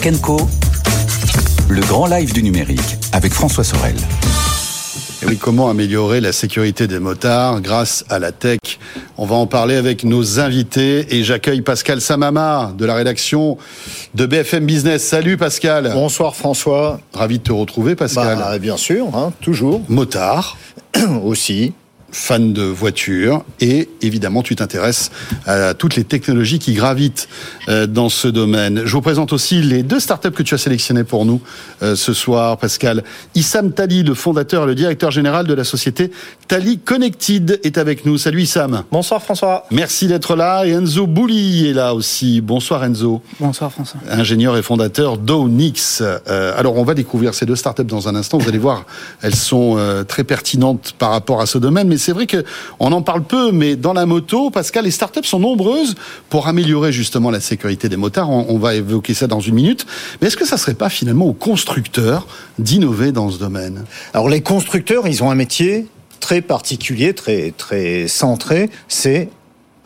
Tech Co. Le grand live du numérique avec François Sorel. Et oui, comment améliorer la sécurité des motards grâce à la tech? On va en parler avec nos invités et j'accueille Pascal Samama de la rédaction de BFM Business. Salut Pascal. Bonsoir François. Ravi de te retrouver Pascal. Bah, bien sûr, hein, toujours. Motard. Aussi fan de voitures et évidemment tu t'intéresses à toutes les technologies qui gravitent euh, dans ce domaine. Je vous présente aussi les deux startups que tu as sélectionnées pour nous euh, ce soir, Pascal. Issam Tali, le fondateur et le directeur général de la société Tali Connected est avec nous. Salut Issam. Bonsoir François. Merci d'être là. Et Enzo Bouli est là aussi. Bonsoir Enzo. Bonsoir François. Ingénieur et fondateur d'Onix. Euh, alors on va découvrir ces deux startups dans un instant. Vous allez voir, elles sont très pertinentes par rapport à ce domaine. Mais c'est vrai qu'on en parle peu, mais dans la moto, Pascal, les startups sont nombreuses pour améliorer justement la sécurité des motards. On, va évoquer ça dans une minute. Mais est-ce que ça serait pas finalement aux constructeurs d'innover dans ce domaine? Alors les constructeurs, ils ont un métier très particulier, très très centré, c'est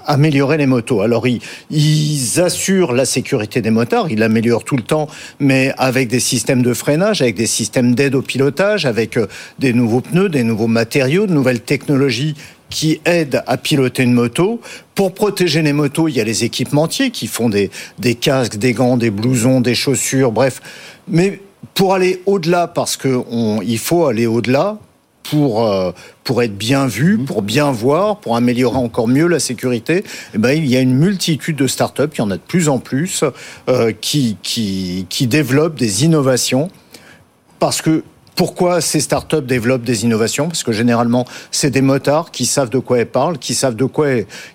améliorer les motos. Alors ils, assurent la sécurité des motards, ils l'améliorent tout le temps, mais avec des systèmes de freinage, avec des systèmes d'aide au pilotage, avec euh, des nouveaux pneus, des nouveaux matériaux, de nouvelles technologies qui aident à piloter une moto. Pour protéger les motos, il y a les équipementiers qui font des, des casques, des gants, des blousons, des chaussures, bref. Mais pour aller au-delà, parce qu'il faut aller au-delà, pour, euh, pour être bien vu, mhm. pour bien voir, pour améliorer encore mieux la sécurité, eh ben, il y a une multitude de startups, il y en a de plus en plus, euh, qui, qui, qui développent des innovations parce que pourquoi ces startups développent des innovations? Parce que généralement, c'est des motards qui savent de quoi ils parlent, qui savent de quoi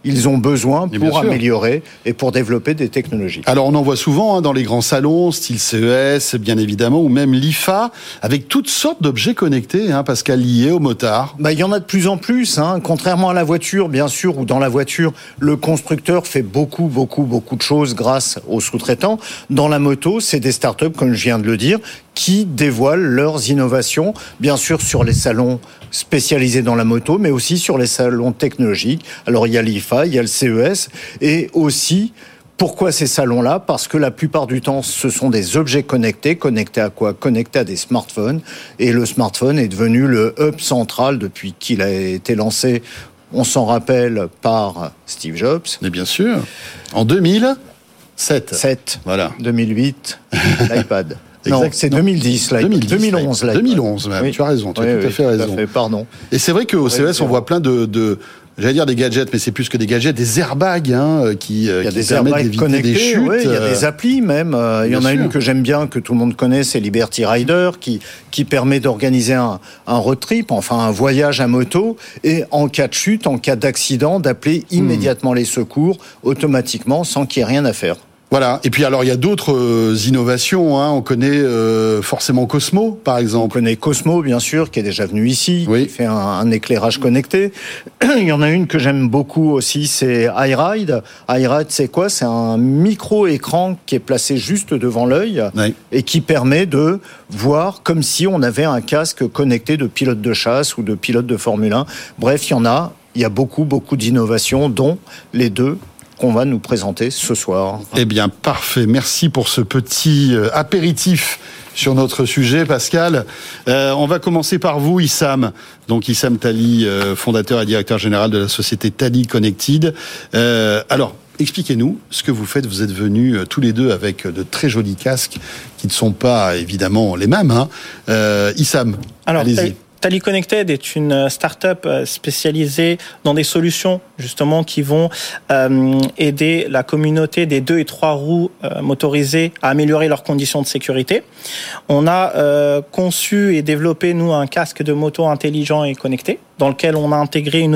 ils ont besoin pour améliorer et pour développer des technologies. Alors on en voit souvent hein, dans les grands salons, style CES, bien évidemment, ou même l'IFA, avec toutes sortes d'objets connectés, hein, Pascal, liés aux motards. Bah, il y en a de plus en plus. Hein. Contrairement à la voiture, bien sûr, ou dans la voiture, le constructeur fait beaucoup, beaucoup, beaucoup de choses grâce aux sous-traitants. Dans la moto, c'est des startups, comme je viens de le dire, qui dévoilent leurs innovations, bien sûr sur les salons spécialisés dans la moto, mais aussi sur les salons technologiques. Alors il y a l'IFA, il y a le CES, et aussi pourquoi ces salons-là? Parce que la plupart du temps, ce sont des objets connectés. Connectés à quoi? Connectés à des smartphones. Et le smartphone est devenu le hub central depuis qu'il a été lancé, on s'en rappelle, par Steve Jobs. Mais bien sûr. En 2007. 7. Voilà. 2008, l'iPad. Non, c'est 2010, là. 2011, là. 2011, même. tu as raison, tu as tout à fait raison. pardon. Et c'est vrai qu'au CES, on voit plein de, de j'allais dire des gadgets, mais c'est plus que des gadgets, des airbags hein, qui, il y a qui des permettent d'éviter des chutes. il y a des applis même. Euh, il y en a une que j'aime bien, que tout le monde connaît, c'est Liberty Rider, qui, qui permet d'organiser un, un road trip, enfin un voyage à moto, et en cas de chute, en cas d'accident, d'appeler hmm. immédiatement les secours automatiquement sans qu'il y ait rien à faire. Voilà. Et puis alors il y a d'autres euh, innovations. Hein. On connaît euh, forcément Cosmo, par exemple. On connaît Cosmo, bien sûr, qui est déjà venu ici, oui. qui fait un, éclairage connecté. il y en a une que j'aime beaucoup aussi, c'est iRide. iRide, c'est quoi? C'est un micro écran qui est placé juste devant l'œil et qui permet de voir comme si on avait un casque connecté de pilote de chasse ou de pilote de Formule 1. Bref, il y en a. Il y a beaucoup, beaucoup d'innovations, dont les deux qu'on va nous présenter ce soir. Eh bien, parfait. Merci pour ce petit euh, apéritif sur notre sujet, Pascal. Euh, on va commencer par vous, Issam. Donc, Issam Tali, euh, fondateur et directeur général de la société Tali Connected. alors, expliquez-nous ce que vous faites. Vous êtes venus tous les deux avec de très jolis casques qui ne sont pas évidemment les mêmes. Hein. Issam, allez-y. Tally Connected est une euh, start-up euh, spécialisée dans des solutions justement qui vont euh, aider la communauté des deux et trois roues motorisées à améliorer leurs conditions de sécurité. On a conçu et développé nous un casque de moto intelligent et connecté dans lequel on a intégré une,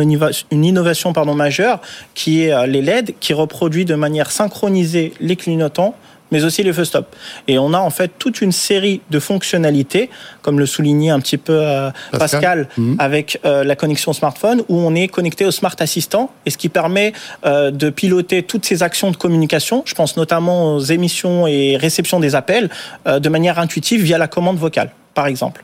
innovation pardon, majeure qui est les LED qui reproduit de manière synchronisée les clignotants mais aussi les feux stop. Et on a en fait toute une série de fonctionnalités, comme le soulignait un petit peu euh, Pascal, mhm. avec euh, la connexion smartphone, où on est connecté au Smart Assistant, et ce qui permet euh, de piloter toutes ces actions de communication, je pense notamment aux émissions et réceptions des appels, de manière intuitive via la commande vocale, par exemple.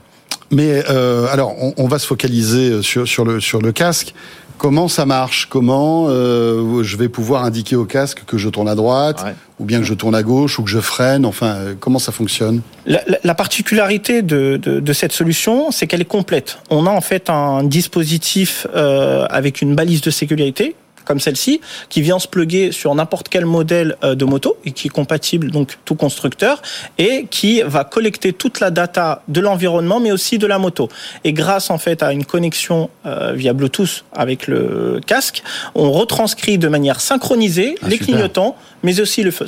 Mais alors, on, on, va se focaliser sur, sur, le, sur le casque. Comment ça marche Comment euh, je vais pouvoir indiquer au casque que je tourne à droite, ouais. ou bien que je tourne à gauche, ou que je freine Enfin, euh, comment ça fonctionne? La, la, la, particularité de, de, de cette solution, c'est qu'elle est complète. On a en fait un dispositif euh, avec une balise de sécurité comme celle-ci, qui vient se plugger sur n'importe quel modèle euh, de moto et qui est compatible donc tout constructeur et qui va collecter toute la data de l'environnement mais aussi de la moto. Et grâce en fait à une connexion euh, via Bluetooth avec le casque, on retranscrit de manière synchronisée ah, les super. clignotants mais aussi le feu.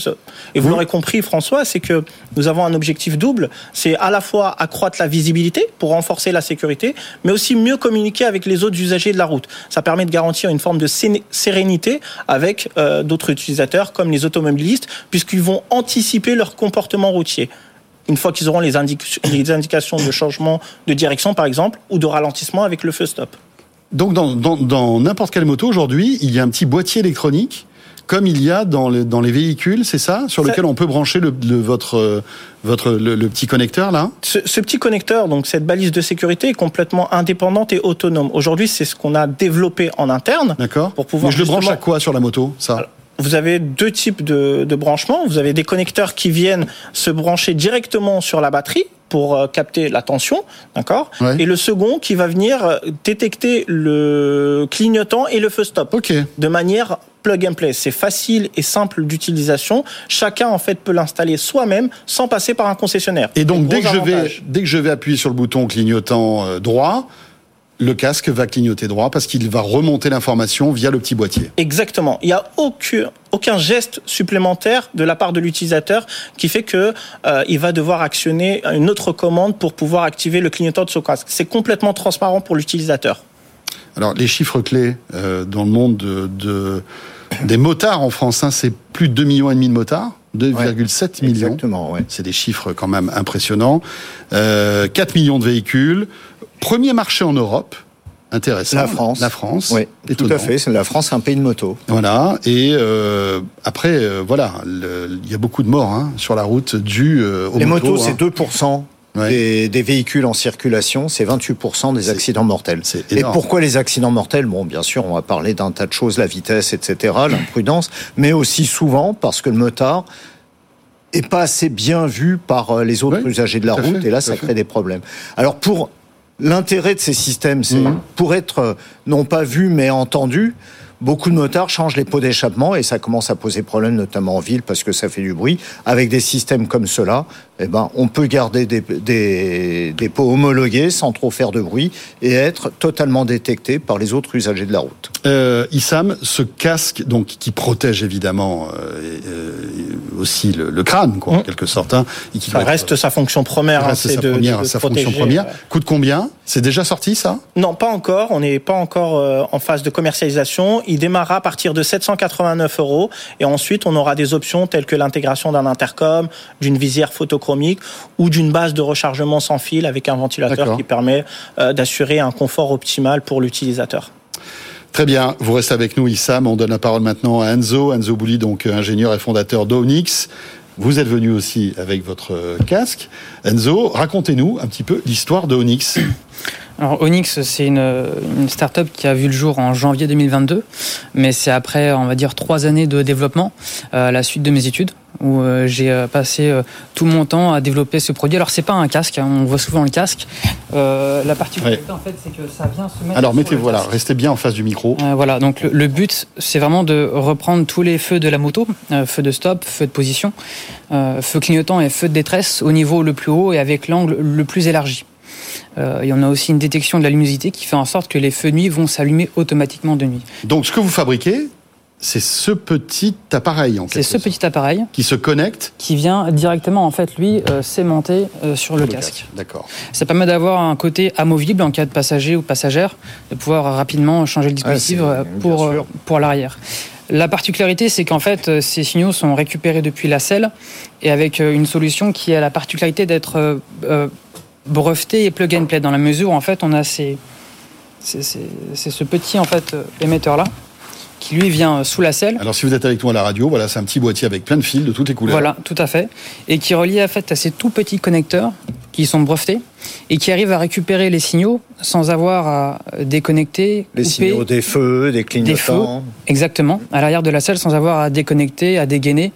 Et vous l'aurez compris François, c'est que nous avons un objectif double, c'est à la fois accroître la visibilité pour renforcer la sécurité, mais aussi mieux communiquer avec les autres usagers de la route. Ça permet de garantir une forme de sérénité avec euh, d'autres utilisateurs comme les automobilistes, puisqu'ils vont anticiper leur comportement routier une fois qu'ils auront les, indications de changement de direction, par exemple, ou de ralentissement avec le feu stop. Donc, dans n'importe quelle moto aujourd'hui, il y a un petit boîtier électronique comme il y a dans, le, dans les véhicules, c'est ça Sur lequel on peut brancher le, le votre, votre, le, le, petit connecteur, là ce, ce, petit connecteur, donc cette balise de sécurité, est complètement indépendante et autonome. Aujourd'hui, c'est ce qu'on a développé en interne. D'accord. Pour pouvoir. Mais je le branche à quoi sur la moto, ça Alors, vous avez deux types de, de branchements. Vous avez des connecteurs qui viennent se brancher directement sur la batterie pour euh, capter la tension, d'accord ouais. Et le second qui va venir euh, détecter le clignotant et le feu stop. Ok. De manière plug and play. C'est facile et simple d'utilisation. Chacun en fait peut l'installer soi-même sans passer par un concessionnaire. Et donc dès que je vais dès que je vais appuyer sur le bouton clignotant euh, droit, le casque va clignoter droit parce qu'il va remonter l'information via le petit boîtier. Exactement. Il n'y a aucun, aucun geste supplémentaire de la part de l'utilisateur qui fait que euh, il va devoir actionner une autre commande pour pouvoir activer le clignotant de ce casque. C'est complètement transparent pour l'utilisateur. Alors les chiffres clés euh, dans le monde de, de des motards en France, hein, c'est plus de 2 millions et demi de motards. 2,7 ouais, millions. Exactement, ouais. C'est des chiffres quand même impressionnants. Euh, 4 millions de véhicules. Premier marché en Europe. Intéressant. La France. La France. Oui, tout à fait. La France, c'est un pays de moto. Voilà. Et euh, après, euh, voilà, il y a beaucoup de morts hein, sur la route dues euh, aux Les motos. motos, c'est 2% Ouais. Des, des, véhicules en circulation, c'est 28% des accidents mortels. Et pourquoi les accidents mortels? Bon, bien sûr, on va parler d'un tas de choses, la vitesse, etc., l'imprudence, mais aussi souvent parce que le motard est pas assez bien vu par les autres oui, usagers de la route, fait, et là, ça crée des problèmes. Alors, pour l'intérêt de ces systèmes, c'est mmh. pour être non pas vu, mais entendu, beaucoup de motards changent les pots d'échappement et ça commence à poser problème, notamment en ville, parce que ça fait du bruit. Avec des systèmes comme cela, eh ben, on peut garder des, des, des, pots homologués sans trop faire de bruit et être totalement détecté par les autres usagers de la route. Euh, Issam, ce casque, donc qui protège évidemment euh, euh, aussi le, le, crâne, quoi, mmh. en quelque sorte, hein, et qui ça reste être, sa fonction première, hein, sa, de, première, de sa fonction première. Coûte combien? C'est déjà sorti ça? Non, pas encore. On n'est pas encore euh, en phase de commercialisation. Il démarrera à partir de 789 euros et ensuite on aura des options telles que l'intégration d'un intercom, d'une visière photochromique ou d'une base de rechargement sans fil avec un ventilateur qui permet euh, d'assurer un confort optimal pour l'utilisateur. Très bien, vous restez avec nous Issam, on donne la parole maintenant à Enzo, Enzo Bouli, donc ingénieur et fondateur d'Onyx. Vous êtes venu aussi avec votre casque. Enzo, racontez-nous un petit peu l'histoire de Onyx. Alors Onyx, c'est une, une start-up qui a vu le jour en janvier 2022, mais c'est après, on va dire, trois années de développement euh, à la suite de mes études où euh, j'ai euh, passé euh, tout mon temps à développer ce produit. Alors c'est pas un casque, hein, on voit souvent le casque. Euh, la particularité ouais. en fait, c'est que ça vient se mettre. Alors mettez voilà, restez bien en face du micro. Euh, voilà, donc le, le but, c'est vraiment de reprendre tous les feux de la moto, feu de stop, feu de position, feu clignotant et feu de détresse au niveau le plus haut et avec l'angle le plus élargi. Euh, et on a aussi une détection de la luminosité qui fait en sorte que les feux de nuit vont s'allumer automatiquement de nuit. Donc ce que vous fabriquez, c'est ce petit appareil en C'est ce sorte, petit appareil qui se connecte, qui vient directement en fait lui euh, s'aimanter euh, sur, le, le casque. casque. D'accord. Ça permet d'avoir un côté amovible en cas de passager ou passagère, de pouvoir rapidement changer le dispositif ouais, euh, pour pour l'arrière. La particularité, c'est qu'en fait, ces signaux sont récupérés depuis la selle et avec une solution qui a la particularité d'être euh, breveté et plug and play dans la mesure où en fait on a ces, c'est ce petit en fait émetteur là qui lui vient sous la selle. Alors si vous êtes avec nous à la radio, voilà, c'est un petit boîtier avec plein de fils de toutes les couleurs. Voilà, tout à fait, et qui est relié en fait à ces tout petits connecteurs qui sont brevetés et qui arrive à récupérer les signaux sans avoir à déconnecter. Les signaux des feux, des clignotants. Des feux, exactement, à l'arrière de la selle sans avoir à déconnecter, à dégainer,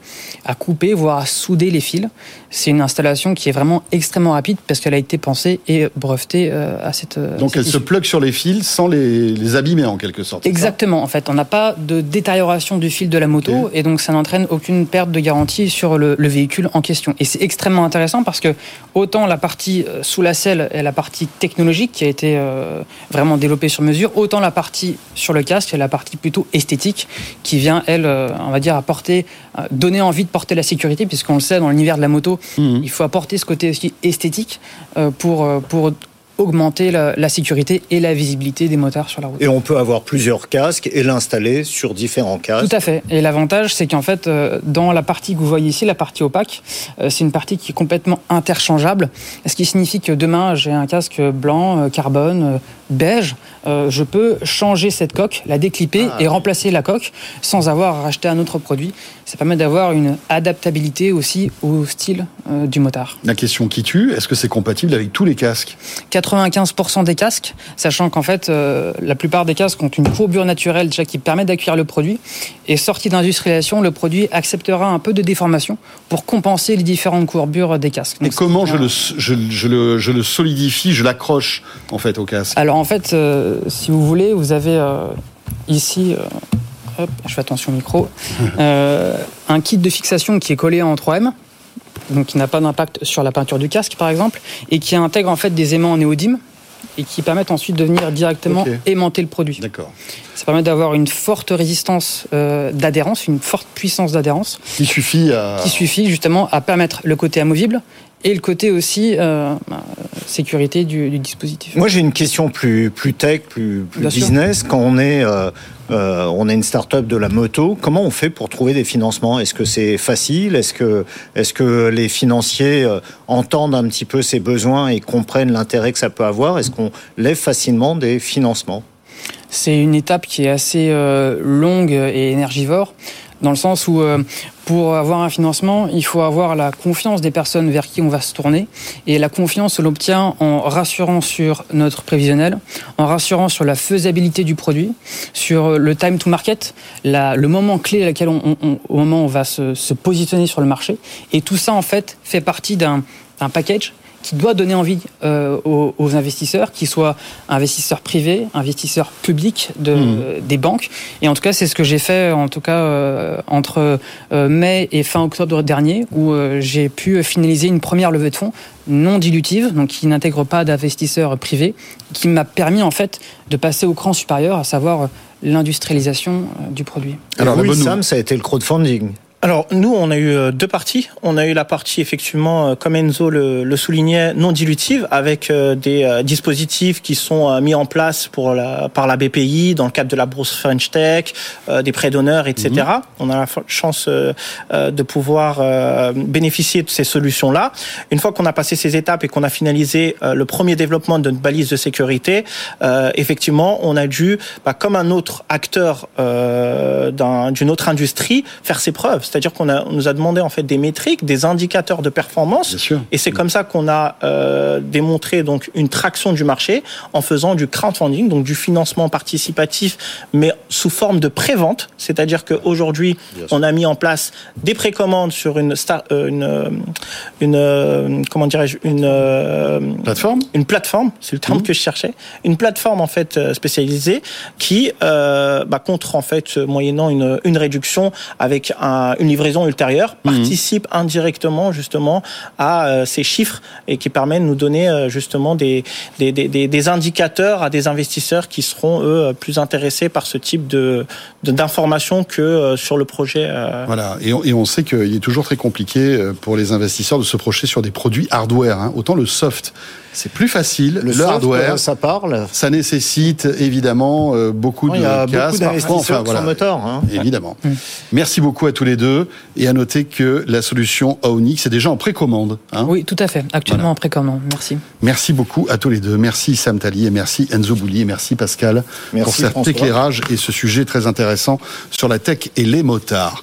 à couper, voire à souder les fils. C'est une installation qui est vraiment extrêmement rapide parce qu'elle a été pensée et brevetée euh, à cette. Donc elle se plug sur les fils sans les, les abîmer en quelque sorte. Exactement. En fait, on n'a pas de détérioration du fil de la moto okay. et donc ça n'entraîne aucune perte de garantie sur le, le véhicule en question. Et c'est extrêmement intéressant parce que autant la partie euh, sous la selle est la partie technologique qui a été euh, vraiment développée sur mesure, autant la partie sur le casque est la partie plutôt esthétique qui vient, elle, euh, on va dire, apporter, donner envie de porter la sécurité puisqu'on le sait, dans l'univers de la moto, mmh. il faut apporter ce côté aussi esthétique pour, pour augmenter la, la, sécurité et la visibilité des motards sur la route. Et on peut avoir plusieurs casques et l'installer sur différents casques. Tout à fait. Et l'avantage, c'est qu'en fait, euh, dans la partie que vous voyez ici, la partie opaque, euh, c'est une partie qui est complètement interchangeable. Ce qui signifie que demain, j'ai un casque blanc, euh, carbone, beige, je peux changer cette coque, la déclipper ah. et remplacer la coque sans avoir à racheter un autre produit. Ça permet d'avoir une adaptabilité aussi au style du motard. La question qui tue, est-ce que c'est compatible avec tous les casques? 95% des casques, sachant qu'en fait, euh, la plupart des casques ont une courbure naturelle déjà qui permet d'accueillir le produit. Et sorti d'industrialisation, le produit acceptera un peu de déformation pour compenser les différentes courbures des casques. Donc, Et comment je le, je, je, le, je le solidifie, je l'accroche en fait au casque? Alors en fait, euh, si vous voulez, vous avez euh, ici. Hop, je fais attention au micro. un kit de fixation qui est collé en 3M donc qui n'a pas d'impact sur la peinture du casque par exemple, et qui intègre en fait des aimants en néodyme et qui permettent ensuite de venir directement okay. aimanter le produit. D'accord. Ça permet d'avoir une forte résistance euh, d'adhérence, une forte puissance d'adhérence. Qui suffit à... Qui suffit justement à permettre le côté amovible et le côté aussi euh, sécurité du, du, dispositif. Moi j'ai une question plus, plus tech, plus, plus business. Sûr. Quand on est, euh, euh, on est une start-up de la moto, comment on fait pour trouver des financements? Est-ce que c'est facile? Est-ce que, est que les financiers entendent un petit peu ces besoins et comprennent l'intérêt que ça peut avoir? Est-ce qu'on lève facilement des financements? C'est une étape qui est assez longue et énergivore dans le sens où euh, pour avoir un financement, il faut avoir la confiance des personnes vers qui on va se tourner. Et la confiance, on l'obtient en rassurant sur notre prévisionnel, en rassurant sur la faisabilité du produit, sur le time to market, la, le moment clé à laquelle on, on, au moment où on va se, se positionner sur le marché. Et tout ça, en fait, fait partie d'un package qui doit donner envie euh, aux, aux, investisseurs, qu'ils soient investisseurs privés, investisseurs publics de, mmh. des banques. Et en tout cas, c'est ce que j'ai fait en tout cas euh, entre euh, mai et fin octobre dernier, où euh, j'ai pu finaliser une première levée de fonds non dilutive, donc qui n'intègre pas d'investisseurs privés, qui m'a permis en fait de passer au cran supérieur, à savoir l'industrialisation du produit. Alors, oui, Sam, ça a été le crowdfunding. Alors nous, on a eu deux parties. On a eu la partie effectivement, comme Enzo le, le soulignait, non dilutive, avec des dispositifs qui sont mis en place pour la, par la BPI dans le cadre de la bourse French Tech, des prêts d'honneur, etc. Mmh. On a la chance de pouvoir bénéficier de ces solutions-là. Une fois qu'on a passé ces étapes et qu'on a finalisé le premier développement de notre balise de sécurité, effectivement, on a dû, bah, comme un autre acteur d'une autre industrie, faire ses preuves. C'est-à-dire qu'on on nous a demandé en fait des métriques, des indicateurs de performance, et c'est comme ça qu'on a euh, démontré donc une traction du marché en faisant du crowdfunding, donc du financement participatif, mais sous forme de prévente. C'est-à-dire qu'aujourd'hui, on a mis en place des précommandes sur une star, euh, une, une euh, comment dirais-je une plateforme, une plateforme, c'est le terme mmh. que je cherchais, une plateforme en fait spécialisée qui bah, contre en fait moyennant une, une réduction avec un une livraison ultérieure participe mmh. indirectement justement à euh, ces chiffres et qui permet de nous donner euh, justement des, des, des, des, indicateurs à des investisseurs qui seront eux plus intéressés par ce type de d'informations que euh, sur le projet. Voilà, et on, et on sait qu'il est toujours très compliqué pour les investisseurs de se projeter sur des produits hardware. Hein. Autant le soft c'est plus facile. Le, le hardware, ça parle. Ça nécessite évidemment euh, beaucoup oui, de il y a beaucoup d'investisseurs enfin, voilà. moteur. Hein. Évidemment. Mmh. Merci beaucoup à tous les deux et à noter que la solution Aonix est déjà en précommande. Hein oui, tout à fait. Actuellement voilà. en précommande. Merci. Merci beaucoup à tous les deux. Merci Sam Tali et merci Enzo Bouli et merci Pascal merci pour cet François. éclairage et ce sujet très intéressant sur la tech et les motards.